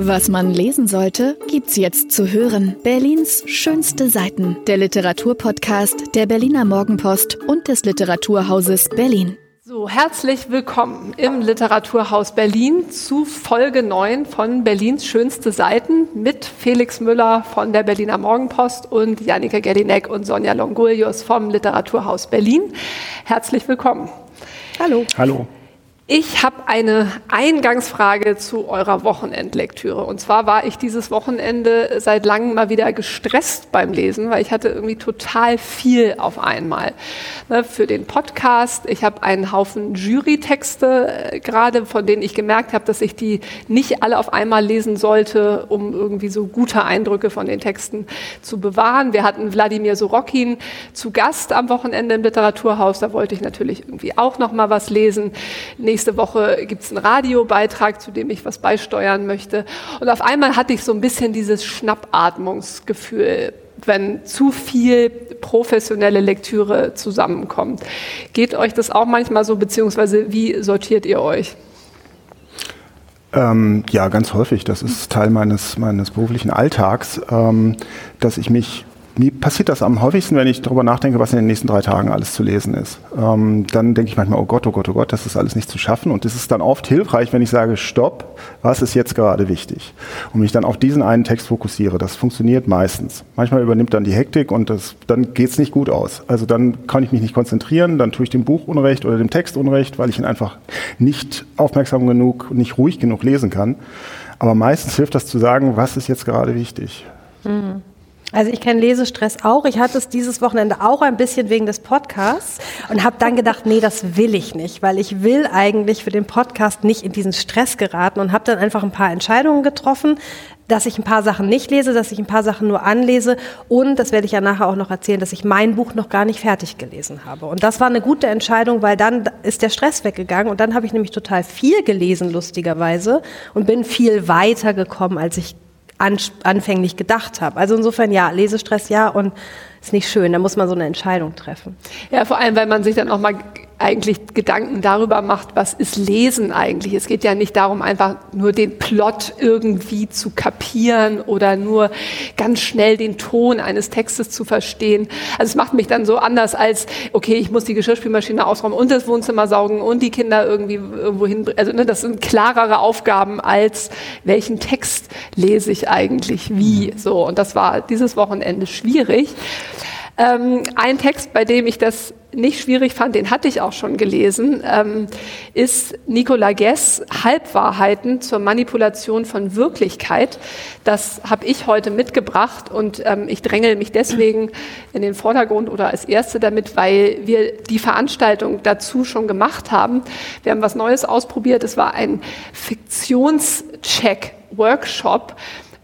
Was man lesen sollte, gibt's jetzt zu hören. Berlins schönste Seiten. Der Literaturpodcast der Berliner Morgenpost und des Literaturhauses Berlin. So, herzlich willkommen im Literaturhaus Berlin zu Folge 9 von Berlins schönste Seiten mit Felix Müller von der Berliner Morgenpost und Janika Gellinek und Sonja Longulius vom Literaturhaus Berlin. Herzlich willkommen. Hallo. Hallo. Ich habe eine Eingangsfrage zu eurer Wochenendlektüre. Und zwar war ich dieses Wochenende seit langem mal wieder gestresst beim Lesen, weil ich hatte irgendwie total viel auf einmal. Ne, für den Podcast, ich habe einen Haufen Jurytexte äh, gerade, von denen ich gemerkt habe, dass ich die nicht alle auf einmal lesen sollte, um irgendwie so gute Eindrücke von den Texten zu bewahren. Wir hatten Wladimir Sorokin zu Gast am Wochenende im Literaturhaus. Da wollte ich natürlich irgendwie auch noch mal was lesen. Nächste Woche gibt es einen Radiobeitrag, zu dem ich was beisteuern möchte. Und auf einmal hatte ich so ein bisschen dieses Schnappatmungsgefühl, wenn zu viel professionelle Lektüre zusammenkommt. Geht euch das auch manchmal so, beziehungsweise wie sortiert ihr euch? Ähm, ja, ganz häufig. Das ist Teil meines, meines beruflichen Alltags, ähm, dass ich mich mir passiert das am häufigsten, wenn ich darüber nachdenke, was in den nächsten drei Tagen alles zu lesen ist. Ähm, dann denke ich manchmal, oh Gott, oh Gott, oh Gott, das ist alles nicht zu schaffen. Und es ist dann oft hilfreich, wenn ich sage, stopp, was ist jetzt gerade wichtig? Und mich dann auf diesen einen Text fokussiere. Das funktioniert meistens. Manchmal übernimmt dann die Hektik und das, dann geht es nicht gut aus. Also dann kann ich mich nicht konzentrieren, dann tue ich dem Buch Unrecht oder dem Text Unrecht, weil ich ihn einfach nicht aufmerksam genug, nicht ruhig genug lesen kann. Aber meistens hilft das zu sagen, was ist jetzt gerade wichtig. Mhm. Also ich kenne Lesestress auch. Ich hatte es dieses Wochenende auch ein bisschen wegen des Podcasts und habe dann gedacht, nee, das will ich nicht, weil ich will eigentlich für den Podcast nicht in diesen Stress geraten und habe dann einfach ein paar Entscheidungen getroffen, dass ich ein paar Sachen nicht lese, dass ich ein paar Sachen nur anlese und, das werde ich ja nachher auch noch erzählen, dass ich mein Buch noch gar nicht fertig gelesen habe. Und das war eine gute Entscheidung, weil dann ist der Stress weggegangen und dann habe ich nämlich total viel gelesen, lustigerweise, und bin viel weiter gekommen, als ich anfänglich gedacht habe. Also insofern ja, Lesestress ja und ist nicht schön. Da muss man so eine Entscheidung treffen. Ja, vor allem, weil man sich dann auch mal eigentlich Gedanken darüber macht, was ist Lesen eigentlich. Es geht ja nicht darum, einfach nur den Plot irgendwie zu kapieren oder nur ganz schnell den Ton eines Textes zu verstehen. Also es macht mich dann so anders als, okay, ich muss die Geschirrspülmaschine ausräumen und das Wohnzimmer saugen und die Kinder irgendwie irgendwo hin. Also ne, das sind klarere Aufgaben als, welchen Text lese ich eigentlich wie. So, und das war dieses Wochenende schwierig. Ähm, ein Text, bei dem ich das nicht schwierig fand, den hatte ich auch schon gelesen, ähm, ist Nicola Guess Halbwahrheiten zur Manipulation von Wirklichkeit. Das habe ich heute mitgebracht und ähm, ich drängel mich deswegen in den Vordergrund oder als Erste damit, weil wir die Veranstaltung dazu schon gemacht haben. Wir haben was Neues ausprobiert. Es war ein Fiktionscheck-Workshop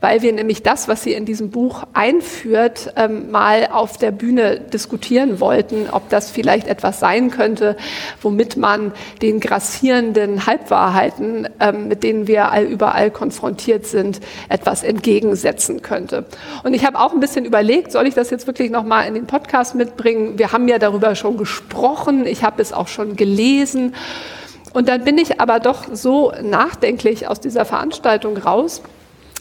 weil wir nämlich das, was sie in diesem Buch einführt, ähm, mal auf der Bühne diskutieren wollten, ob das vielleicht etwas sein könnte, womit man den grassierenden Halbwahrheiten, ähm, mit denen wir all, überall konfrontiert sind, etwas entgegensetzen könnte. Und ich habe auch ein bisschen überlegt, soll ich das jetzt wirklich noch mal in den Podcast mitbringen? Wir haben ja darüber schon gesprochen, ich habe es auch schon gelesen. Und dann bin ich aber doch so nachdenklich aus dieser Veranstaltung raus,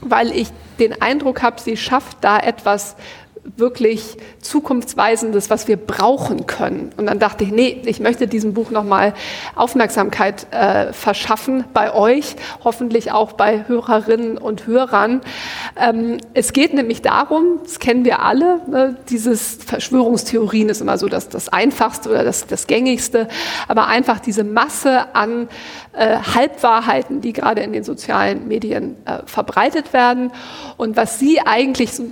weil ich den Eindruck habe, sie schafft da etwas wirklich zukunftsweisendes, was wir brauchen können. Und dann dachte ich, nee, ich möchte diesem Buch nochmal Aufmerksamkeit äh, verschaffen bei euch, hoffentlich auch bei Hörerinnen und Hörern. Ähm, es geht nämlich darum, das kennen wir alle, ne, dieses Verschwörungstheorien ist immer so das, das Einfachste oder das, das Gängigste, aber einfach diese Masse an äh, Halbwahrheiten, die gerade in den sozialen Medien äh, verbreitet werden. Und was sie eigentlich so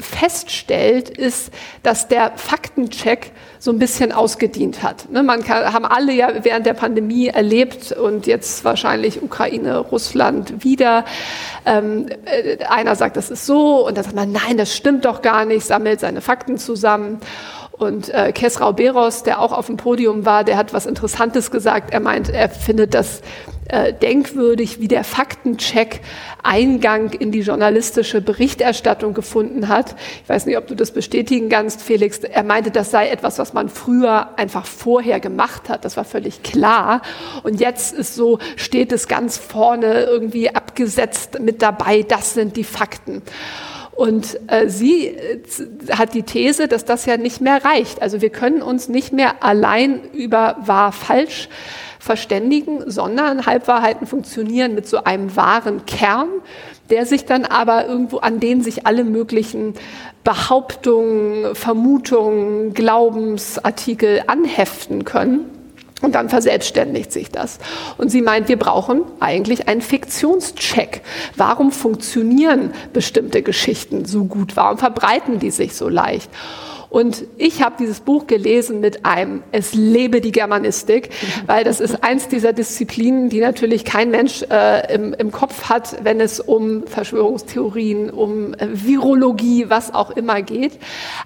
feststellt, ist, dass der Faktencheck so ein bisschen ausgedient hat. Ne, man kann, haben alle ja während der Pandemie erlebt und jetzt wahrscheinlich Ukraine, Russland wieder. Ähm, äh, einer sagt, das ist so und dann sagt man, nein, das stimmt doch gar nicht, sammelt seine Fakten zusammen. Und äh, Kesrau Beros, der auch auf dem Podium war, der hat was Interessantes gesagt. Er meint, er findet das äh, denkwürdig, wie der Faktencheck Eingang in die journalistische Berichterstattung gefunden hat. Ich weiß nicht, ob du das bestätigen kannst, Felix. Er meinte, das sei etwas, was man früher einfach vorher gemacht hat. Das war völlig klar. Und jetzt ist so, steht es ganz vorne irgendwie abgesetzt mit dabei. Das sind die Fakten. Und äh, sie äh, hat die These, dass das ja nicht mehr reicht. Also wir können uns nicht mehr allein über wahr falsch verständigen, sondern Halbwahrheiten funktionieren mit so einem wahren Kern, der sich dann aber irgendwo, an den sich alle möglichen Behauptungen, Vermutungen, Glaubensartikel anheften können. Und dann verselbstständigt sich das. Und sie meint, wir brauchen eigentlich einen Fiktionscheck. Warum funktionieren bestimmte Geschichten so gut? Warum verbreiten die sich so leicht? Und ich habe dieses Buch gelesen mit einem Es lebe die Germanistik, weil das ist eins dieser Disziplinen, die natürlich kein Mensch äh, im, im Kopf hat, wenn es um Verschwörungstheorien, um äh, Virologie, was auch immer geht.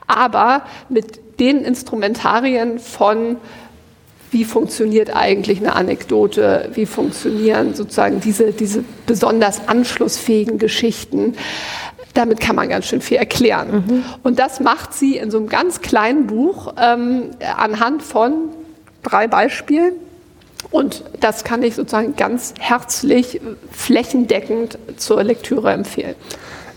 Aber mit den Instrumentarien von wie funktioniert eigentlich eine Anekdote, wie funktionieren sozusagen diese, diese besonders anschlussfähigen Geschichten. Damit kann man ganz schön viel erklären. Mhm. Und das macht sie in so einem ganz kleinen Buch ähm, anhand von drei Beispielen. Und das kann ich sozusagen ganz herzlich, flächendeckend zur Lektüre empfehlen.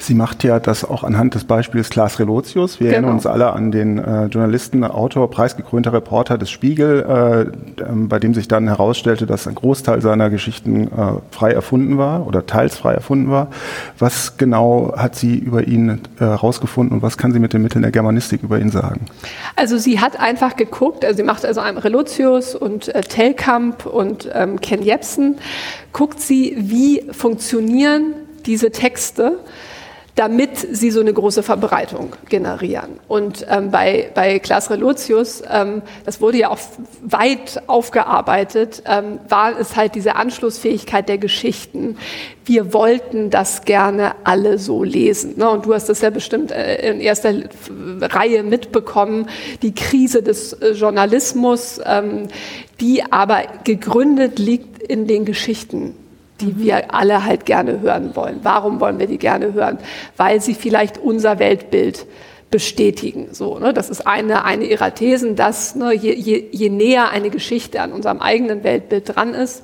Sie macht ja das auch anhand des Beispiels Klaas Relotius. Wir genau. erinnern uns alle an den äh, Journalisten, Autor, preisgekrönter Reporter des Spiegel, äh, äh, bei dem sich dann herausstellte, dass ein Großteil seiner Geschichten äh, frei erfunden war oder teils frei erfunden war. Was genau hat sie über ihn herausgefunden und was kann sie mit den Mitteln der Germanistik über ihn sagen? Also sie hat einfach geguckt, also sie macht also einem Relotius und äh, Telkamp und ähm, Ken Jebsen, guckt sie, wie funktionieren diese Texte damit sie so eine große Verbreitung generieren. Und ähm, bei, bei Klaas Relotius, ähm, das wurde ja auch weit aufgearbeitet, ähm, war es halt diese Anschlussfähigkeit der Geschichten. Wir wollten das gerne alle so lesen. Ne? Und du hast das ja bestimmt äh, in erster Reihe mitbekommen, die Krise des äh, Journalismus, ähm, die aber gegründet liegt in den Geschichten die wir alle halt gerne hören wollen. Warum wollen wir die gerne hören? Weil sie vielleicht unser Weltbild bestätigen. So, ne? Das ist eine, eine ihrer Thesen, dass ne, je, je, je näher eine Geschichte an unserem eigenen Weltbild dran ist,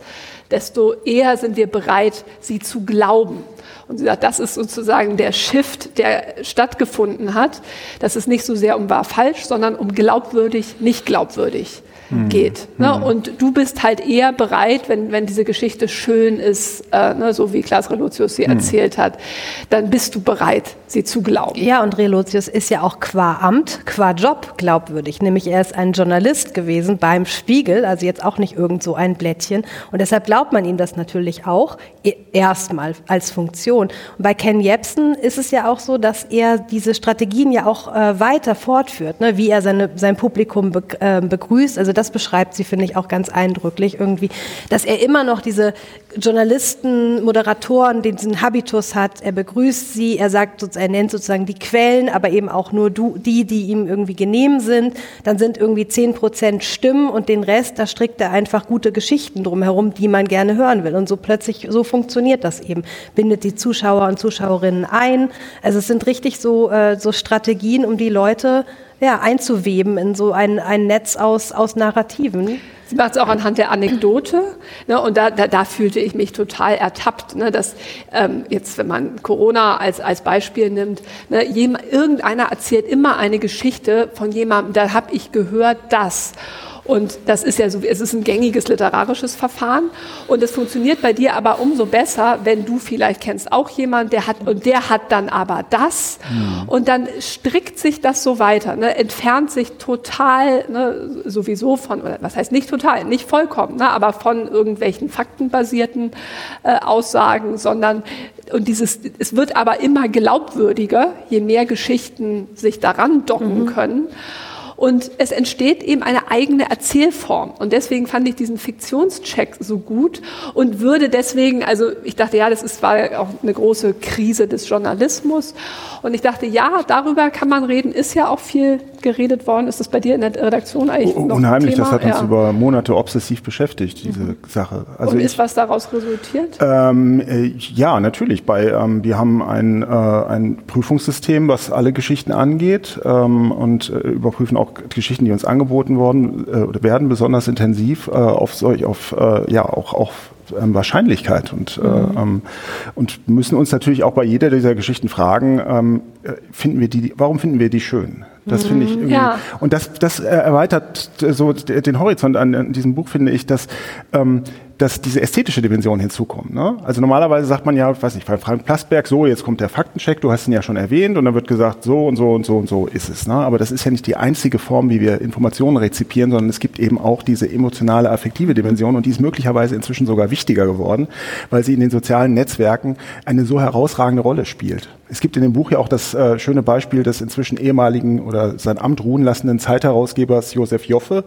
desto eher sind wir bereit, sie zu glauben. Und sie sagt, das ist sozusagen der Shift, der stattgefunden hat, dass es nicht so sehr um wahr falsch, sondern um glaubwürdig, nicht glaubwürdig mhm. geht. Ne? Mhm. Und du bist halt eher bereit, wenn, wenn diese Geschichte schön ist, äh, ne, so wie Klaas Relotius sie mhm. erzählt hat, dann bist du bereit, sie zu glauben. Ja, und Relotius ist ja auch qua Amt, qua Job glaubwürdig. Nämlich er ist ein Journalist gewesen beim Spiegel, also jetzt auch nicht irgend so ein Blättchen. Und deshalb glaubt man ihm das natürlich auch e, erstmal als Funktion. Und bei Ken Jebsen ist es ja auch so, dass er diese Strategien ja auch äh, weiter fortführt, ne? wie er seine, sein Publikum be äh, begrüßt. Also das beschreibt sie, finde ich, auch ganz eindrücklich irgendwie, dass er immer noch diese Journalisten, Moderatoren, diesen Habitus hat. Er begrüßt sie, er sagt, er nennt sozusagen die Quellen, aber eben auch nur die, die ihm irgendwie genehm sind. Dann sind irgendwie zehn Prozent Stimmen und den Rest, da strickt er einfach gute Geschichten drumherum, die man gerne hören will. Und so plötzlich, so funktioniert das eben. Bindet die Zuschauer und Zuschauerinnen ein. Also es sind richtig so, äh, so Strategien, um die Leute ja, einzuweben in so ein, ein Netz aus, aus Narrativen. Sie macht es auch anhand der Anekdote. Ne, und da, da, da fühlte ich mich total ertappt, ne, dass ähm, jetzt, wenn man Corona als, als Beispiel nimmt, ne, jem, irgendeiner erzählt immer eine Geschichte von jemandem, da habe ich gehört das. Und das ist ja so, es ist ein gängiges literarisches Verfahren. Und es funktioniert bei dir aber umso besser, wenn du vielleicht kennst auch jemand, der hat, und der hat dann aber das. Mhm. Und dann strickt sich das so weiter, ne, entfernt sich total, ne, sowieso von, oder was heißt nicht total, nicht vollkommen, ne, aber von irgendwelchen faktenbasierten äh, Aussagen, sondern und dieses, es wird aber immer glaubwürdiger, je mehr Geschichten sich daran docken mhm. können. Und es entsteht eben eine eigene Erzählform. Und deswegen fand ich diesen Fiktionscheck so gut und würde deswegen, also ich dachte, ja, das ist, war auch eine große Krise des Journalismus. Und ich dachte, ja, darüber kann man reden, ist ja auch viel geredet worden. Ist das bei dir in der Redaktion eigentlich noch Unheimlich, Thema? das hat uns ja. über Monate obsessiv beschäftigt, diese mhm. Sache. Also und ist ich, was daraus resultiert? Ähm, äh, ja, natürlich. Bei, ähm, wir haben ein, äh, ein Prüfungssystem, was alle Geschichten angeht ähm, und äh, überprüfen auch Geschichten, die uns angeboten worden äh, werden, besonders intensiv äh, auf solch, auf äh, ja auch auch ähm, Wahrscheinlichkeit und, äh, mhm. ähm, und müssen uns natürlich auch bei jeder dieser Geschichten fragen, ähm, äh, finden wir die, warum finden wir die schön? Das mhm. finde ich irgendwie, ja. und das, das erweitert so den Horizont an, an diesem Buch, finde ich, dass ähm, dass diese ästhetische Dimension hinzukommt. Ne? Also normalerweise sagt man ja, weiß nicht, bei Frank Plasberg, so, jetzt kommt der Faktencheck, du hast ihn ja schon erwähnt, und dann wird gesagt, so und so und so und so ist es. Ne? Aber das ist ja nicht die einzige Form, wie wir Informationen rezipieren, sondern es gibt eben auch diese emotionale, affektive Dimension und die ist möglicherweise inzwischen sogar wichtiger geworden, weil sie in den sozialen Netzwerken eine so herausragende Rolle spielt. Es gibt in dem Buch ja auch das äh, schöne Beispiel des inzwischen ehemaligen oder sein Amt ruhen lassenden Zeitherausgebers Josef Joffe,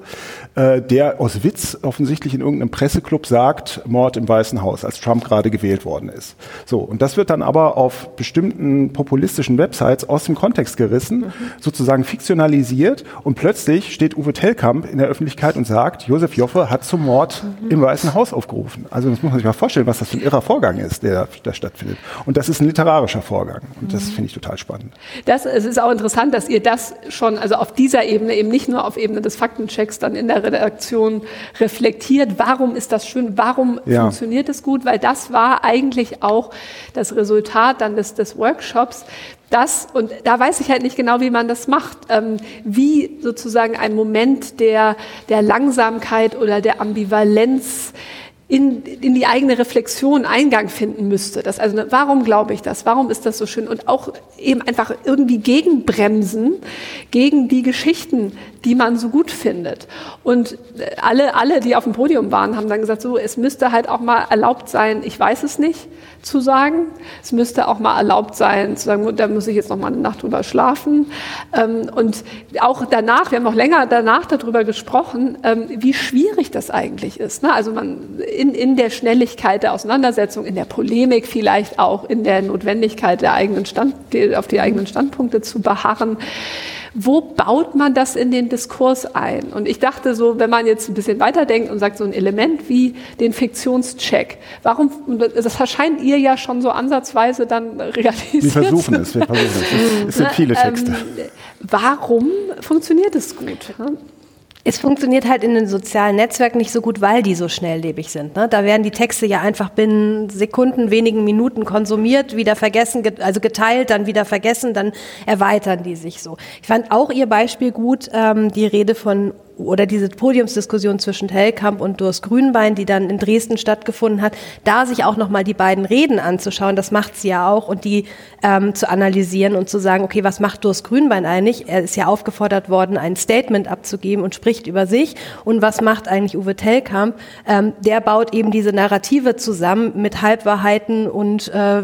äh, der aus Witz offensichtlich in irgendeinem Presseclub sagt, Mord im Weißen Haus, als Trump gerade gewählt worden ist. So, und das wird dann aber auf bestimmten populistischen Websites aus dem Kontext gerissen, mhm. sozusagen fiktionalisiert und plötzlich steht Uwe Tellkamp in der Öffentlichkeit und sagt, Josef Joffe hat zum Mord mhm. im Weißen Haus aufgerufen. Also das muss man sich mal vorstellen, was das für ein irrer Vorgang ist, der da stattfindet. Und das ist ein literarischer Vorgang. Und das finde ich total spannend. Das, es ist auch interessant, dass ihr das schon, also auf dieser Ebene, eben nicht nur auf Ebene des Faktenchecks, dann in der Redaktion reflektiert. Warum ist das schön? Warum ja. funktioniert es gut? Weil das war eigentlich auch das Resultat dann des, des Workshops, das, und da weiß ich halt nicht genau, wie man das macht, ähm, wie sozusagen ein Moment der, der Langsamkeit oder der Ambivalenz in, in die eigene Reflexion Eingang finden müsste. Das, also, warum glaube ich das? Warum ist das so schön? Und auch eben einfach irgendwie gegenbremsen gegen die Geschichten, die man so gut findet. Und alle, alle, die auf dem Podium waren, haben dann gesagt, so, es müsste halt auch mal erlaubt sein, ich weiß es nicht zu sagen. Es müsste auch mal erlaubt sein, zu sagen, da muss ich jetzt noch mal eine Nacht drüber schlafen. Ähm, und auch danach, wir haben auch länger danach darüber gesprochen, ähm, wie schwierig das eigentlich ist. Ne? Also man in, in der Schnelligkeit der Auseinandersetzung, in der Polemik vielleicht auch, in der Notwendigkeit der eigenen Stand, auf die eigenen Standpunkte zu beharren wo baut man das in den Diskurs ein? Und ich dachte so, wenn man jetzt ein bisschen weiterdenkt und sagt, so ein Element wie den Fiktionscheck, warum, das erscheint ihr ja schon so ansatzweise dann realisiert. Wir versuchen es, wir versuchen es. Es sind viele Texte. Ähm, warum funktioniert es gut? Es funktioniert halt in den sozialen Netzwerken nicht so gut, weil die so schnelllebig sind. Ne? Da werden die Texte ja einfach binnen Sekunden, wenigen Minuten konsumiert, wieder vergessen, also geteilt, dann wieder vergessen, dann erweitern die sich so. Ich fand auch Ihr Beispiel gut, ähm, die Rede von oder diese Podiumsdiskussion zwischen Hellkamp und Durst Grünbein, die dann in Dresden stattgefunden hat, da sich auch nochmal die beiden Reden anzuschauen, das macht sie ja auch, und die ähm, zu analysieren und zu sagen, okay, was macht Durst Grünbein eigentlich? Er ist ja aufgefordert worden, ein Statement abzugeben und spricht über sich. Und was macht eigentlich Uwe Tellkamp? Ähm, der baut eben diese Narrative zusammen mit Halbwahrheiten und äh,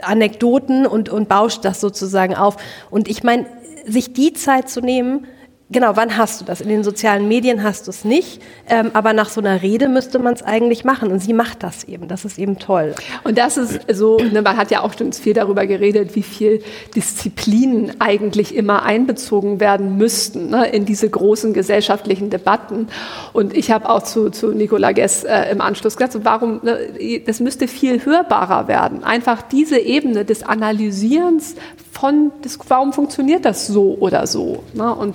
Anekdoten und, und bauscht das sozusagen auf. Und ich meine, sich die Zeit zu nehmen, Genau, wann hast du das? In den sozialen Medien hast du es nicht, ähm, aber nach so einer Rede müsste man es eigentlich machen und sie macht das eben. Das ist eben toll. Und das ist so, ne, man hat ja auch schon viel darüber geredet, wie viel Disziplinen eigentlich immer einbezogen werden müssten ne, in diese großen gesellschaftlichen Debatten. Und ich habe auch zu, zu Nicola Gess äh, im Anschluss gesagt, so warum, ne, das müsste viel hörbarer werden. Einfach diese Ebene des Analysierens von, des, warum funktioniert das so oder so. Ne? Und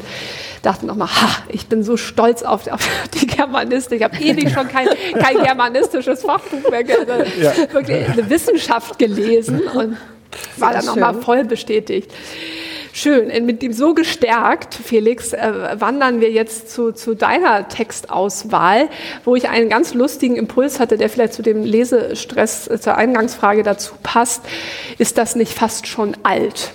dachte nochmal, ha, ich bin so stolz auf, auf die Germanistik. Ich habe ewig schon kein, kein germanistisches Fachbuch mehr, ja. wirklich eine Wissenschaft gelesen und war dann nochmal voll bestätigt. Schön. Mit dem so gestärkt, Felix, äh, wandern wir jetzt zu, zu deiner Textauswahl, wo ich einen ganz lustigen Impuls hatte, der vielleicht zu dem Lesestress, äh, zur Eingangsfrage dazu passt. Ist das nicht fast schon alt?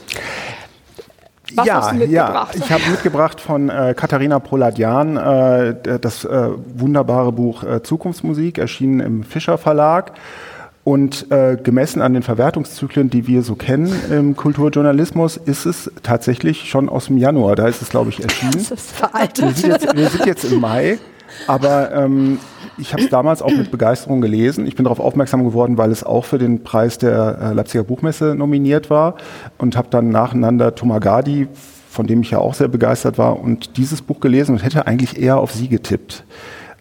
Was ja, hast du mitgebracht? ja, ich habe mitgebracht von äh, Katharina Poladian äh, das äh, wunderbare Buch äh, Zukunftsmusik, erschienen im Fischer Verlag. Und äh, gemessen an den Verwertungszyklen, die wir so kennen im Kulturjournalismus, ist es tatsächlich schon aus dem Januar. Da ist es, glaube ich, erschienen. Das ist veraltet. Wir sind jetzt, wir sind jetzt im Mai. Aber ähm, ich habe es damals auch mit Begeisterung gelesen. Ich bin darauf aufmerksam geworden, weil es auch für den Preis der äh, Leipziger Buchmesse nominiert war und habe dann nacheinander Tomagadi, von dem ich ja auch sehr begeistert war, und dieses Buch gelesen und hätte eigentlich eher auf sie getippt,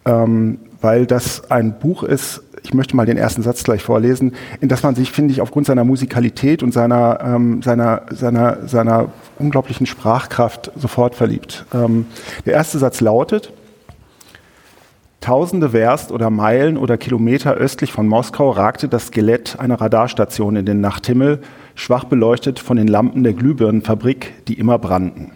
ähm, weil das ein Buch ist, ich möchte mal den ersten Satz gleich vorlesen, in das man sich, finde ich, aufgrund seiner Musikalität und seiner, ähm, seiner, seiner, seiner unglaublichen Sprachkraft sofort verliebt. Ähm, der erste Satz lautet, Tausende Werst oder Meilen oder Kilometer östlich von Moskau ragte das Skelett einer Radarstation in den Nachthimmel, schwach beleuchtet von den Lampen der Glühbirnenfabrik, die immer brannten.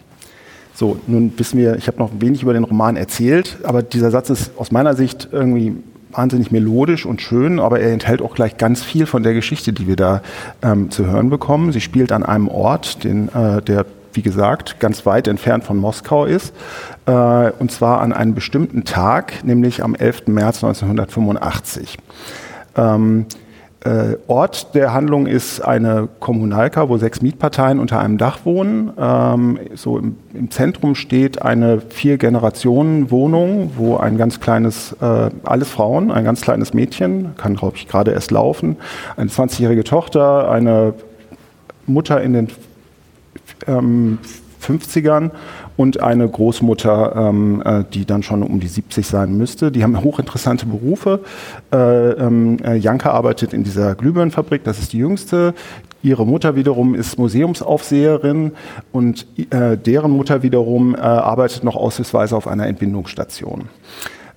So, nun wissen wir, ich habe noch wenig über den Roman erzählt, aber dieser Satz ist aus meiner Sicht irgendwie wahnsinnig melodisch und schön, aber er enthält auch gleich ganz viel von der Geschichte, die wir da ähm, zu hören bekommen. Sie spielt an einem Ort, den, äh, der wie gesagt, ganz weit entfernt von Moskau ist, äh, und zwar an einem bestimmten Tag, nämlich am 11. März 1985. Ähm, äh, Ort der Handlung ist eine Kommunalka, wo sechs Mietparteien unter einem Dach wohnen. Ähm, so im, im, Zentrum steht eine Vier-Generationen-Wohnung, wo ein ganz kleines, äh, alles Frauen, ein ganz kleines Mädchen, kann glaube ich gerade erst laufen, eine 20-jährige Tochter, eine Mutter in den ähm, 50ern und eine Großmutter, ähm, äh, die dann schon um die 70 sein müsste. Die haben hochinteressante Berufe. Äh, ähm, äh, Janka arbeitet in dieser Glühbirnenfabrik, das ist die jüngste. Ihre Mutter wiederum ist Museumsaufseherin und äh, deren Mutter wiederum äh, arbeitet noch aushilfsweise auf einer Entbindungsstation.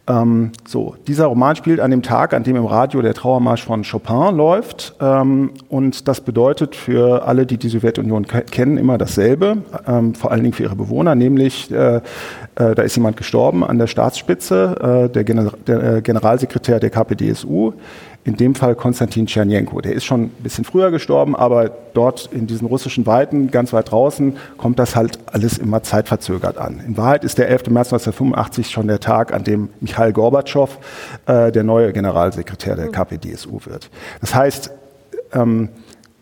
Ähm, so, dieser Roman spielt an dem Tag, an dem im Radio der Trauermarsch von Chopin läuft. Ähm, und das bedeutet für alle, die die Sowjetunion kennen, immer dasselbe, ähm, vor allen Dingen für ihre Bewohner, nämlich äh, äh, da ist jemand gestorben an der Staatsspitze, äh, der, Gener der äh, Generalsekretär der KPDSU in dem Fall Konstantin Tschernjenko. Der ist schon ein bisschen früher gestorben, aber dort in diesen russischen Weiten, ganz weit draußen, kommt das halt alles immer zeitverzögert an. In Wahrheit ist der 11. März 1985 schon der Tag, an dem Michail Gorbatschow äh, der neue Generalsekretär der KPDSU wird. Das heißt, ähm,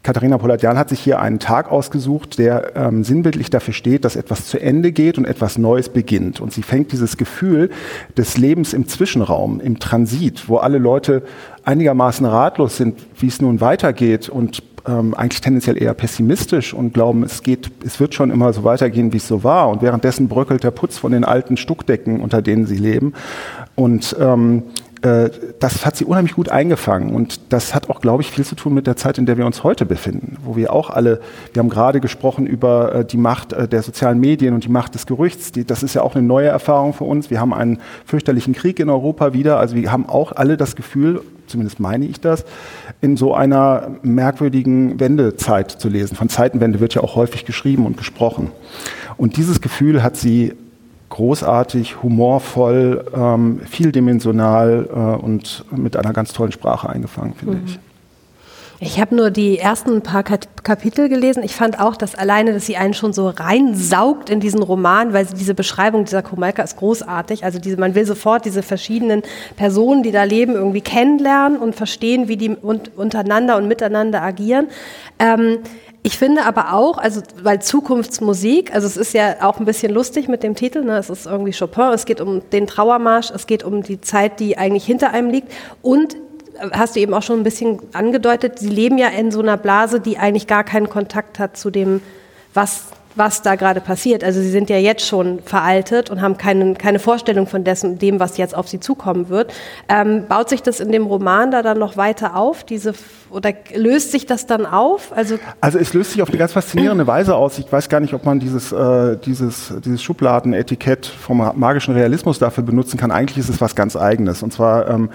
Katharina Poladian hat sich hier einen Tag ausgesucht, der ähm, sinnbildlich dafür steht, dass etwas zu Ende geht und etwas Neues beginnt. Und sie fängt dieses Gefühl des Lebens im Zwischenraum, im Transit, wo alle Leute einigermaßen ratlos sind, wie es nun weitergeht und ähm, eigentlich tendenziell eher pessimistisch und glauben, es geht, es wird schon immer so weitergehen, wie es so war. Und währenddessen bröckelt der Putz von den alten Stuckdecken, unter denen sie leben. Und ähm, äh, das hat sie unheimlich gut eingefangen und das hat auch, glaube ich, viel zu tun mit der Zeit, in der wir uns heute befinden, wo wir auch alle, wir haben gerade gesprochen über äh, die Macht äh, der sozialen Medien und die Macht des Gerüchts. Die, das ist ja auch eine neue Erfahrung für uns. Wir haben einen fürchterlichen Krieg in Europa wieder. Also wir haben auch alle das Gefühl, zumindest meine ich das, in so einer merkwürdigen Wendezeit zu lesen. Von Zeitenwende wird ja auch häufig geschrieben und gesprochen. Und dieses Gefühl hat sie großartig, humorvoll, ähm, vieldimensional äh, und mit einer ganz tollen Sprache eingefangen, finde mhm. ich. Ich habe nur die ersten paar Kapitel gelesen. Ich fand auch, dass alleine, dass sie einen schon so reinsaugt in diesen Roman, weil diese Beschreibung dieser Komalka ist großartig. Also diese, man will sofort diese verschiedenen Personen, die da leben, irgendwie kennenlernen und verstehen, wie die untereinander und miteinander agieren. Ähm, ich finde aber auch, also weil Zukunftsmusik, also es ist ja auch ein bisschen lustig mit dem Titel, ne? es ist irgendwie Chopin, es geht um den Trauermarsch, es geht um die Zeit, die eigentlich hinter einem liegt und hast du eben auch schon ein bisschen angedeutet, sie leben ja in so einer Blase, die eigentlich gar keinen Kontakt hat zu dem, was was da gerade passiert. Also sie sind ja jetzt schon veraltet und haben keine, keine Vorstellung von dessen, dem, was jetzt auf sie zukommen wird. Ähm, baut sich das in dem Roman da dann noch weiter auf, diese oder löst sich das dann auf? Also, also es löst sich auf eine ganz faszinierende Weise aus. Ich weiß gar nicht, ob man dieses, äh, dieses, dieses Schubladenetikett vom magischen Realismus dafür benutzen kann. Eigentlich ist es was ganz Eigenes. Und zwar ähm,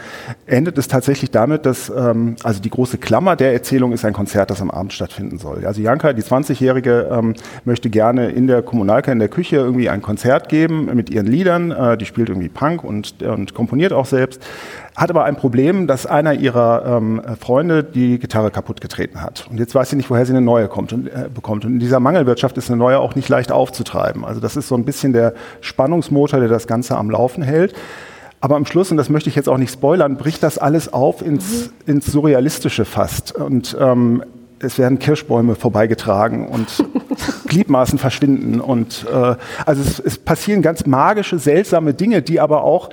endet es tatsächlich damit, dass ähm, also die große Klammer der Erzählung ist ein Konzert, das am Abend stattfinden soll. Also Janka, die 20-Jährige, ähm, möchte gerne in der Kommunalka in der Küche irgendwie ein Konzert geben mit ihren Liedern. Äh, die spielt irgendwie Punk und, und komponiert auch selbst hat aber ein Problem, dass einer ihrer ähm, Freunde die Gitarre kaputt getreten hat. Und jetzt weiß sie nicht, woher sie eine neue kommt und, äh, bekommt. Und in dieser Mangelwirtschaft ist eine neue auch nicht leicht aufzutreiben. Also das ist so ein bisschen der Spannungsmotor, der das Ganze am Laufen hält. Aber am Schluss, und das möchte ich jetzt auch nicht spoilern, bricht das alles auf ins, mhm. ins Surrealistische fast. Und ähm, es werden Kirschbäume vorbeigetragen und Gliedmaßen verschwinden. Und äh, also es, es passieren ganz magische, seltsame Dinge, die aber auch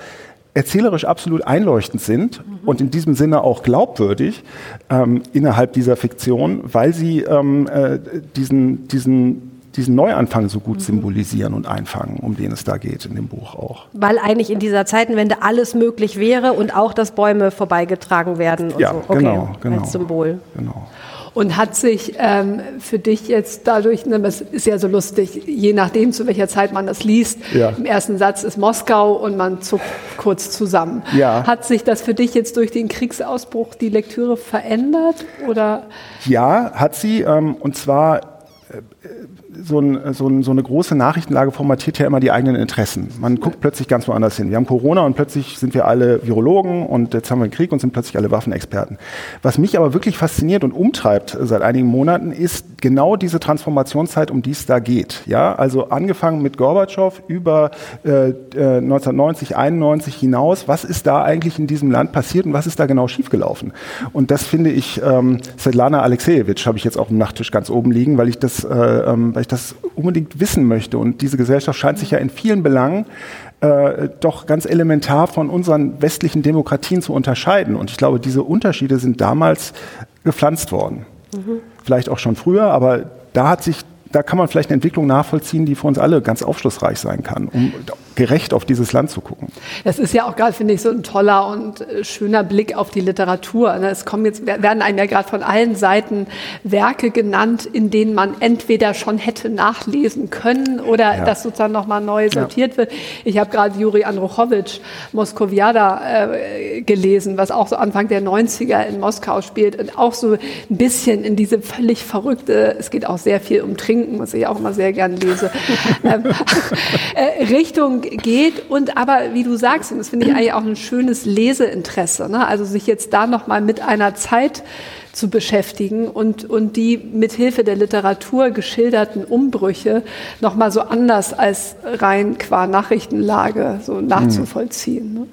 erzählerisch absolut einleuchtend sind mhm. und in diesem Sinne auch glaubwürdig ähm, innerhalb dieser Fiktion, weil sie ähm, äh, diesen, diesen diesen Neuanfang so gut mhm. symbolisieren und einfangen, um den es da geht in dem Buch auch. Weil eigentlich in dieser Zeitenwende alles möglich wäre und auch, dass Bäume vorbeigetragen werden und ja, so. Okay, genau, genau. Als Symbol. Genau und hat sich ähm, für dich jetzt dadurch, ne, das ist ja so lustig, je nachdem, zu welcher Zeit man das liest, ja. im ersten Satz ist Moskau und man zuckt kurz zusammen. Ja. Hat sich das für dich jetzt durch den Kriegsausbruch die Lektüre verändert? Oder? Ja, hat sie. Ähm, und zwar äh, so, ein, so, ein, so, eine große Nachrichtenlage formatiert ja immer die eigenen Interessen. Man guckt plötzlich ganz woanders hin. Wir haben Corona und plötzlich sind wir alle Virologen und jetzt haben wir einen Krieg und sind plötzlich alle Waffenexperten. Was mich aber wirklich fasziniert und umtreibt seit einigen Monaten, ist genau diese Transformationszeit, um die es da geht. Ja, also angefangen mit Gorbatschow über äh, 1990, äh, 91 hinaus. Was ist da eigentlich in diesem Land passiert und was ist da genau schiefgelaufen? Und das finde ich, ähm, Svetlana Alexejewitsch habe ich jetzt auch im Nachttisch ganz oben liegen, weil ich das, äh, ähm, weil ich das unbedingt wissen möchte. Und diese Gesellschaft scheint sich ja in vielen Belangen äh, doch ganz elementar von unseren westlichen Demokratien zu unterscheiden. Und ich glaube, diese Unterschiede sind damals gepflanzt worden. Mhm. Vielleicht auch schon früher, aber da hat sich da kann man vielleicht eine Entwicklung nachvollziehen, die für uns alle ganz aufschlussreich sein kann, um gerecht auf dieses Land zu gucken. Das ist ja auch gerade, finde ich, so ein toller und äh, schöner Blick auf die Literatur. Ne? Es kommen jetzt, werden einem ja gerade von allen Seiten Werke genannt, in denen man entweder schon hätte nachlesen können oder ja. das sozusagen nochmal neu sortiert ja. wird. Ich habe gerade Juri Andruchowitsch, Moskowiada, äh, gelesen, was auch so Anfang der 90er in Moskau spielt und auch so ein bisschen in diese völlig verrückte, es geht auch sehr viel um Trinken, was ich auch immer sehr gern lese, ähm, äh, Richtung geht und aber, wie du sagst, und das finde ich eigentlich auch ein schönes Leseinteresse, ne? also sich jetzt da nochmal mit einer Zeit zu beschäftigen und, und die mit Hilfe der Literatur geschilderten Umbrüche nochmal so anders als rein qua Nachrichtenlage so nachzuvollziehen. Ne?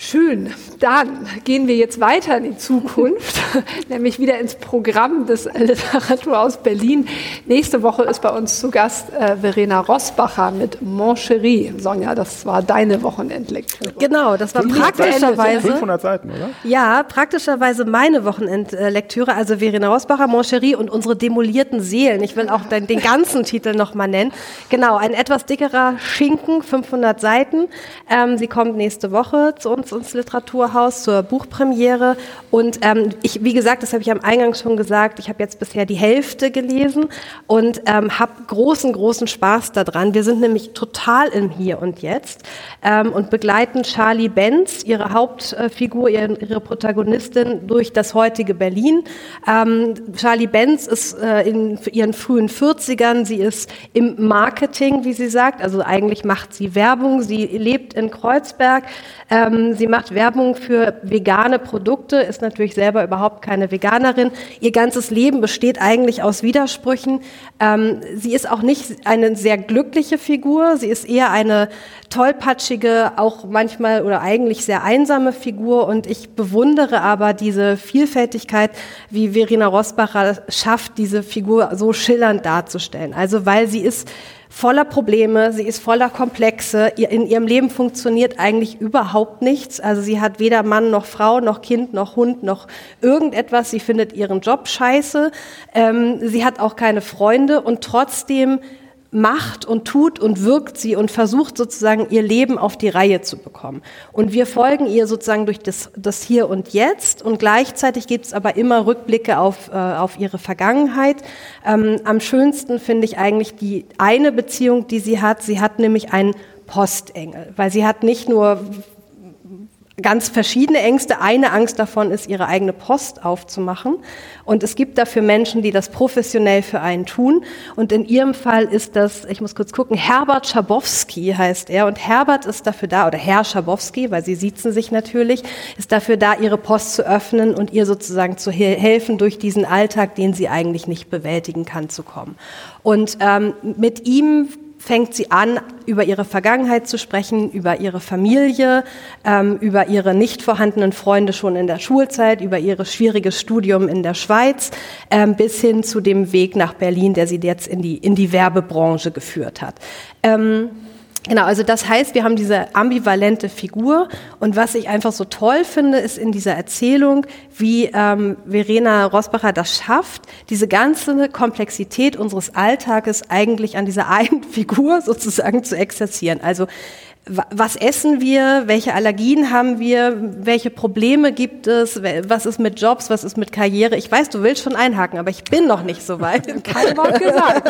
Schön. Dann gehen wir jetzt weiter in die Zukunft, nämlich wieder ins Programm des Literaturhaus Berlin. Nächste Woche ist bei uns zu Gast äh, Verena Rosbacher mit Mon Chéri. Sonja, das war deine Wochenendlektüre. Genau, das war praktischerweise 500 Seiten, oder? Ja, praktischerweise meine Wochenendlektüre, also Verena Rosbacher, Mon Chéri und unsere demolierten Seelen. Ich will auch den, den ganzen Titel nochmal nennen. Genau, ein etwas dickerer Schinken, 500 Seiten. Ähm, sie kommt nächste Woche zu uns ins Literaturhaus zur Buchpremiere. Und ähm, ich, wie gesagt, das habe ich am Eingang schon gesagt, ich habe jetzt bisher die Hälfte gelesen und ähm, habe großen, großen Spaß daran. Wir sind nämlich total im Hier und Jetzt ähm, und begleiten Charlie Benz, ihre Hauptfigur, ihre, ihre Protagonistin, durch das heutige Berlin. Ähm, Charlie Benz ist äh, in ihren frühen 40ern, sie ist im Marketing, wie sie sagt, also eigentlich macht sie Werbung, sie lebt in Kreuzberg, ähm, sie macht Werbung für vegane Produkte, ist natürlich selber überhaupt keine Veganerin. Ihr ganzes Leben besteht eigentlich aus Widersprüchen. Ähm, sie ist auch nicht eine sehr glückliche Figur. Sie ist eher eine tollpatschige, auch manchmal oder eigentlich sehr einsame Figur. Und ich bewundere aber diese Vielfältigkeit, wie Verena Rosbacher schafft, diese Figur so schillernd darzustellen. Also weil sie ist voller Probleme, sie ist voller Komplexe, in ihrem Leben funktioniert eigentlich überhaupt nichts. Also sie hat weder Mann noch Frau noch Kind noch Hund noch irgendetwas. Sie findet ihren Job scheiße. Ähm, sie hat auch keine Freunde und trotzdem macht und tut und wirkt sie und versucht sozusagen ihr Leben auf die Reihe zu bekommen. Und wir folgen ihr sozusagen durch das, das Hier und Jetzt und gleichzeitig gibt es aber immer Rückblicke auf, äh, auf ihre Vergangenheit. Ähm, am schönsten finde ich eigentlich die eine Beziehung, die sie hat. Sie hat nämlich einen Postengel, weil sie hat nicht nur ganz verschiedene Ängste. Eine Angst davon ist, ihre eigene Post aufzumachen. Und es gibt dafür Menschen, die das professionell für einen tun. Und in ihrem Fall ist das, ich muss kurz gucken, Herbert Schabowski heißt er. Und Herbert ist dafür da, oder Herr Schabowski, weil sie siezen sich natürlich, ist dafür da, ihre Post zu öffnen und ihr sozusagen zu helfen, durch diesen Alltag, den sie eigentlich nicht bewältigen kann, zu kommen. Und ähm, mit ihm fängt sie an, über ihre Vergangenheit zu sprechen, über ihre Familie, ähm, über ihre nicht vorhandenen Freunde schon in der Schulzeit, über ihr schwieriges Studium in der Schweiz, ähm, bis hin zu dem Weg nach Berlin, der sie jetzt in die, in die Werbebranche geführt hat. Ähm, Genau, also das heißt, wir haben diese ambivalente Figur und was ich einfach so toll finde, ist in dieser Erzählung, wie ähm, Verena Rosbacher das schafft, diese ganze Komplexität unseres Alltages eigentlich an dieser einen Figur sozusagen zu exerzieren. Also was essen wir, welche Allergien haben wir, welche Probleme gibt es, was ist mit Jobs, was ist mit Karriere. Ich weiß, du willst schon einhaken, aber ich bin noch nicht so weit. Kein Wort gesagt.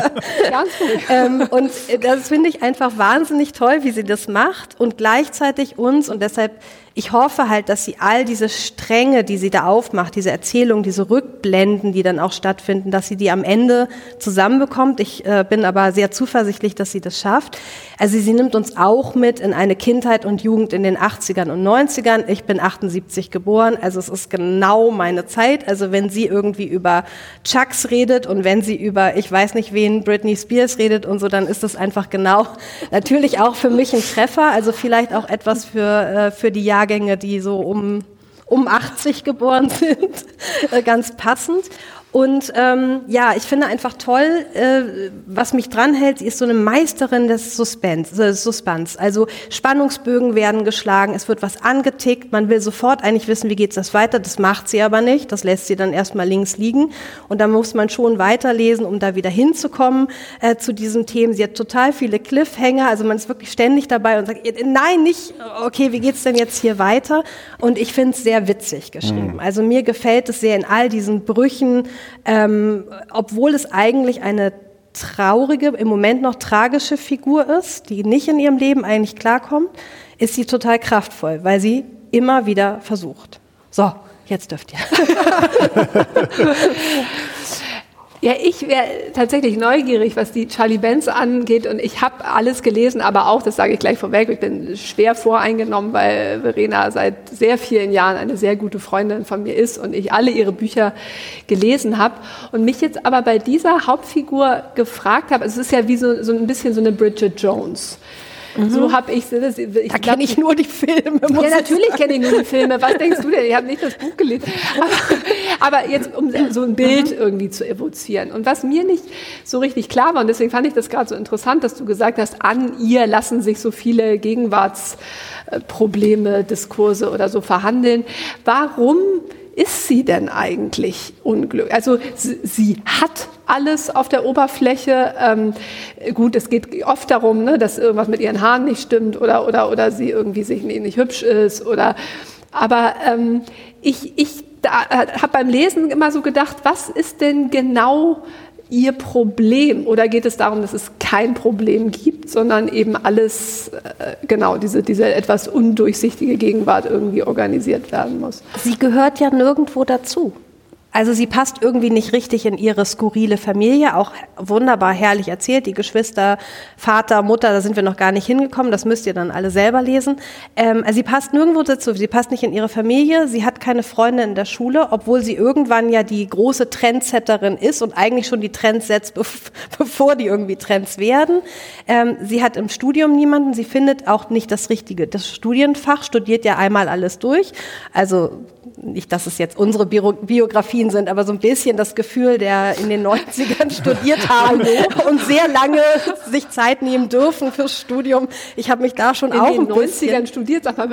Ganz gut. Ähm, und das finde ich einfach wahnsinnig toll, wie sie das macht und gleichzeitig uns und deshalb ich hoffe halt, dass sie all diese Stränge, die sie da aufmacht, diese Erzählung, diese Rückblenden, die dann auch stattfinden, dass sie die am Ende zusammenbekommt. Ich äh, bin aber sehr zuversichtlich, dass sie das schafft. Also sie nimmt uns auch mit in eine Kindheit und Jugend in den 80ern und 90ern. Ich bin 78 geboren, also es ist genau meine Zeit. Also wenn sie irgendwie über Chucks redet und wenn sie über, ich weiß nicht wen, Britney Spears redet und so, dann ist das einfach genau natürlich auch für mich ein Treffer. Also vielleicht auch etwas für, äh, für die Jahre Jahrgänge, die so um, um 80 geboren sind, äh, ganz passend. Und ähm, ja, ich finde einfach toll, äh, was mich dranhält, sie ist so eine Meisterin des Suspense, äh, Suspens. Also Spannungsbögen werden geschlagen, es wird was angetickt, man will sofort eigentlich wissen, wie geht's das weiter. Das macht sie aber nicht, das lässt sie dann erstmal links liegen. Und da muss man schon weiterlesen, um da wieder hinzukommen äh, zu diesen Themen. Sie hat total viele Cliffhanger, also man ist wirklich ständig dabei und sagt, äh, nein, nicht, okay, wie geht's denn jetzt hier weiter? Und ich finde es sehr witzig geschrieben. Mhm. Also mir gefällt es sehr in all diesen Brüchen, ähm, obwohl es eigentlich eine traurige, im Moment noch tragische Figur ist, die nicht in ihrem Leben eigentlich klarkommt, ist sie total kraftvoll, weil sie immer wieder versucht. So, jetzt dürft ihr. Ja, ich wäre tatsächlich neugierig, was die Charlie Benz angeht. Und ich habe alles gelesen, aber auch, das sage ich gleich vorweg, ich bin schwer voreingenommen, weil Verena seit sehr vielen Jahren eine sehr gute Freundin von mir ist und ich alle ihre Bücher gelesen habe. Und mich jetzt aber bei dieser Hauptfigur gefragt habe, es ist ja wie so, so ein bisschen so eine Bridget Jones. Mhm. So habe ich es. Ich da kenne ich nur die Filme. Ja, natürlich kenne ich nur die Filme. Was denkst du denn? Ich habe nicht das Buch gelesen. Aber, aber, jetzt, um so ein Bild mhm. irgendwie zu evozieren. Und was mir nicht so richtig klar war, und deswegen fand ich das gerade so interessant, dass du gesagt hast, an ihr lassen sich so viele Gegenwartsprobleme, Diskurse oder so verhandeln. Warum ist sie denn eigentlich unglücklich? Also sie, sie, hat alles auf der Oberfläche. Ähm, gut, es geht oft darum, ne, dass irgendwas mit ihren Haaren nicht stimmt oder, oder, oder sie irgendwie sich nicht, nicht hübsch ist. Oder, aber ähm, ich, ich habe beim Lesen immer so gedacht, was ist denn genau Ihr Problem? Oder geht es darum, dass es kein Problem gibt, sondern eben alles, äh, genau, diese, diese etwas undurchsichtige Gegenwart irgendwie organisiert werden muss? Sie gehört ja nirgendwo dazu. Also sie passt irgendwie nicht richtig in ihre skurrile Familie, auch wunderbar herrlich erzählt, die Geschwister, Vater, Mutter, da sind wir noch gar nicht hingekommen, das müsst ihr dann alle selber lesen. Ähm, also sie passt nirgendwo dazu, sie passt nicht in ihre Familie, sie hat keine Freunde in der Schule, obwohl sie irgendwann ja die große Trendsetterin ist und eigentlich schon die Trends setzt, bevor die irgendwie Trends werden. Ähm, sie hat im Studium niemanden, sie findet auch nicht das Richtige. Das Studienfach studiert ja einmal alles durch, also nicht, dass es jetzt unsere Biografien sind, aber so ein bisschen das Gefühl, der in den 90ern studiert haben und sehr lange sich Zeit nehmen dürfen fürs Studium. Ich habe mich da schon in auch in den 90ern studiert, sag mal.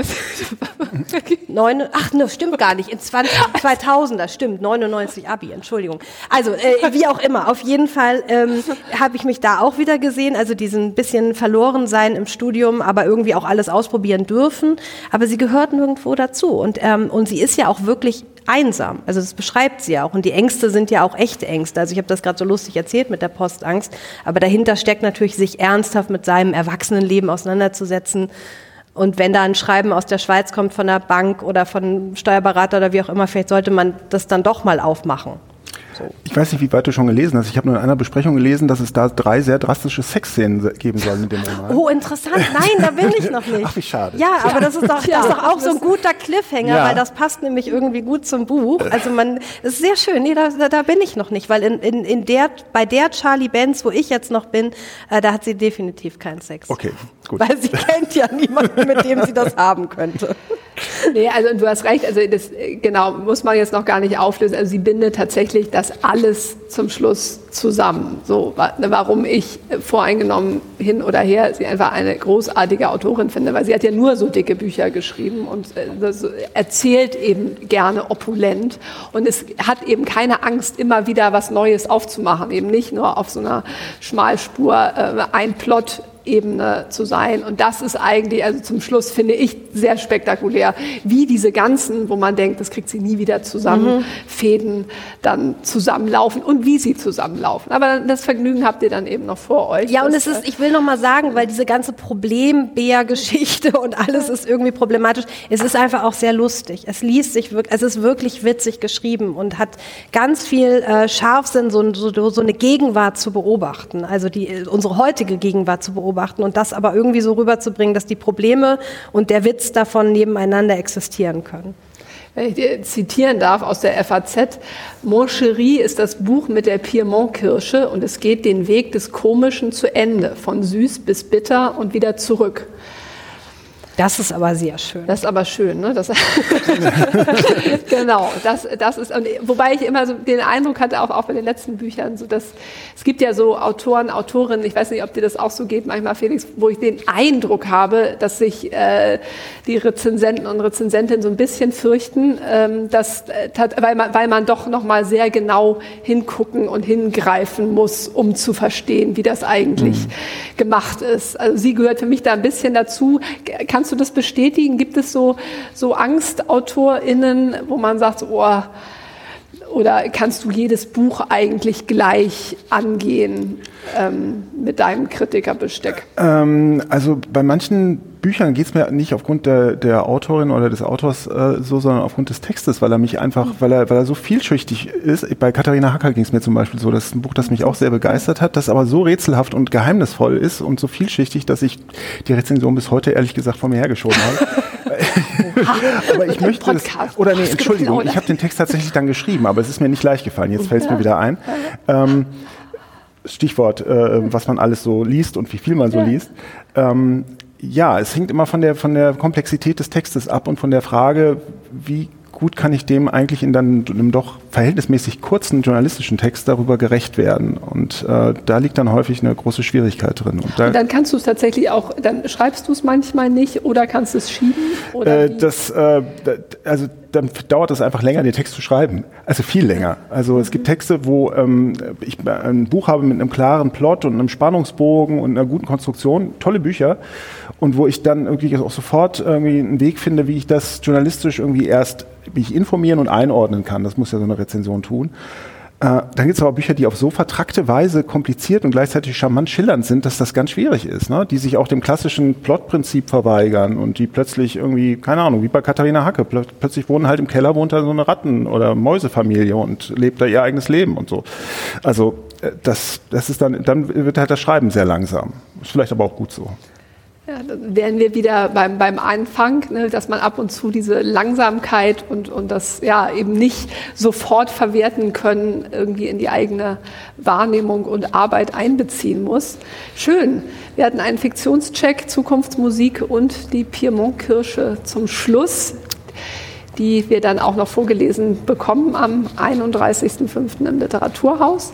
Neun, ach, ne, stimmt gar nicht. In 20, 2000er, stimmt, 99 Abi, Entschuldigung. Also, äh, wie auch immer, auf jeden Fall ähm, habe ich mich da auch wieder gesehen, also diesen bisschen verloren sein im Studium, aber irgendwie auch alles ausprobieren dürfen. Aber sie gehört nirgendwo dazu und, ähm, und sie ist ja auch wirklich einsam. Also das beschreibt sie ja auch. Und die Ängste sind ja auch echte Ängste. Also ich habe das gerade so lustig erzählt mit der Postangst. Aber dahinter steckt natürlich, sich ernsthaft mit seinem Erwachsenenleben auseinanderzusetzen. Und wenn da ein Schreiben aus der Schweiz kommt von der Bank oder von Steuerberater oder wie auch immer, vielleicht sollte man das dann doch mal aufmachen. So. Ich weiß nicht, wie weit du schon gelesen hast. Ich habe nur in einer Besprechung gelesen, dass es da drei sehr drastische Sexszenen geben soll mit dem Roman. Oh, interessant. Nein, da bin ich noch nicht. Ach, wie schade. Ja, aber das ist doch, das ist doch auch so ein guter Cliffhanger, Ja. weil das passt nämlich irgendwie gut zum Buch. Also man, das ist sehr schön. Nee, da, da, da bin ich noch nicht, weil in, in, in der, bei der Charlie Benz, wo ich jetzt noch bin, äh, da hat sie definitiv keinen Sex. Okay, gut. Weil sie kennt ja niemanden, mit dem sie das haben könnte. Nee, also du hast recht, also das genau, muss man jetzt noch gar nicht auflösen. Also sie bindet tatsächlich das alles zum Schluss zusammen. So, ne, warum ich voreingenommen hin oder her sie einfach eine großartige Autorin finde, weil sie hat ja nur so dicke Bücher geschrieben und äh, das erzählt eben gerne opulent und es hat eben keine Angst, immer wieder was Neues aufzumachen, eben nicht nur auf so einer Schmalspur äh, ein Plot Ebene zu sein. Und das ist eigentlich, also zum Schluss finde ich sehr spektakulär, wie diese ganzen, wo man denkt, das kriegt sie nie wieder zusammen, Fäden dann zusammenlaufen und wie sie zusammenlaufen. Aber das Vergnügen habt ihr dann eben noch vor euch. Ja, und es ist, ich will noch mal sagen, weil diese ganze Problembär-Geschichte und alles ist irgendwie problematisch. Es ist einfach auch sehr lustig. Es liest sich wirklich, es ist wirklich witzig geschrieben und hat ganz viel äh, Scharfsinn, so, so, so eine Gegenwart zu beobachten, also die, äh, unsere heutige Gegenwart zu beobachten und das aber irgendwie so rüberzubringen, dass die Probleme und der Witz davon nebeneinander existieren können. Wenn ich dir zitieren darf aus der FAZ, Mon Chéri ist das Buch mit der Piemont-Kirsche und es geht den Weg des Komischen zu Ende, von süß bis bitter und wieder zurück. Das ist aber sehr schön. Das ist aber schön, ne? Das genau, das, das ist, und wobei ich immer so den Eindruck hatte, auch, auch bei den letzten Büchern, so dass es gibt ja so Autoren, Autorinnen, ich weiß nicht, ob dir das auch so geht, manchmal Felix, wo ich den Eindruck habe, dass sich äh, die Rezensenten und Rezensentinnen so ein bisschen fürchten, ähm, dass, äh, weil, man, weil man doch nochmal sehr genau hingucken und hingreifen muss, um zu verstehen, wie das eigentlich gemacht ist. Also sie gehört für mich da ein bisschen dazu. Kannst du das bestätigen? Gibt es so, so AngstautorInnen, wo man sagt, oh, oder kannst du jedes Buch eigentlich gleich angehen ähm, mit deinem Kritikerbesteck? Ähm, also bei manchen Büchern geht es mir nicht aufgrund der, der Autorin oder des Autors äh, so, sondern aufgrund des Textes, weil er mich einfach, weil er, weil er so vielschichtig ist. Bei Katharina Hacker ging es mir zum Beispiel so, das ist ein Buch, das mich auch sehr begeistert hat, das aber so rätselhaft und geheimnisvoll ist und so vielschichtig, dass ich die Rezension bis heute ehrlich gesagt vor mir hergeschoben habe. aber ich möchte das, oder nee. Entschuldigung, ich habe den Text tatsächlich dann geschrieben, aber es ist mir nicht leicht gefallen. Jetzt fällt es mir wieder ein. Ähm, Stichwort, äh, was man alles so liest und wie viel man so liest. Ähm, ja, es hängt immer von der, von der Komplexität des Textes ab und von der Frage, wie gut kann ich dem eigentlich in dann einem doch verhältnismäßig kurzen journalistischen Text darüber gerecht werden. Und äh, da liegt dann häufig eine große Schwierigkeit drin. Und da, Und dann kannst du es tatsächlich auch, dann schreibst du es manchmal nicht oder kannst es schieben? Oder Äh, das, äh, also dann dauert es einfach länger, den Text zu schreiben. Also viel länger. Also es gibt Texte, wo ähm, ich ein Buch habe mit einem klaren Plot und einem Spannungsbogen und einer guten Konstruktion, tolle Bücher, und wo ich dann irgendwie auch sofort irgendwie einen Weg finde, wie ich das journalistisch irgendwie erst, wie ich informieren und einordnen kann. Das muss ja so eine Rezension tun. Äh, dann gibt es aber Bücher, die auf so vertrackte Weise kompliziert und gleichzeitig charmant schillernd sind, dass das ganz schwierig ist. Ne? Die sich auch dem klassischen Plotprinzip verweigern und die plötzlich irgendwie, keine Ahnung, wie bei Katharina Hacke, plö plötzlich wohnen halt im Keller, wohnt da so eine Ratten- oder Mäusefamilie und lebt da ihr eigenes Leben und so. Also äh, das, das ist dann, dann wird halt das Schreiben sehr langsam. Ist vielleicht aber auch gut so. Ja, dann wären wir wieder beim, beim Anfang, ne, dass man ab und zu diese Langsamkeit und, und das ja eben nicht sofort verwerten können, irgendwie in die eigene Wahrnehmung und Arbeit einbeziehen muss. Schön. Wir hatten einen Fiktionscheck, Zukunftsmusik und die Piemont-Kirsche zum Schluss die wir dann auch noch vorgelesen bekommen am 31.05. im Literaturhaus.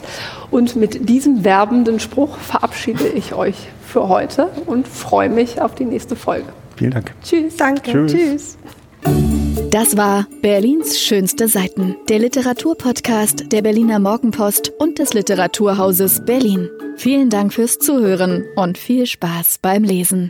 Und mit diesem werbenden Spruch verabschiede ich euch für heute und freue mich auf die nächste Folge. Vielen Dank. Tschüss. Danke. Tschüss. Tschüss. Das war Berlins schönste Seiten, der Literaturpodcast der Berliner Morgenpost und des Literaturhauses Berlin. Vielen Dank fürs Zuhören und viel Spaß beim Lesen.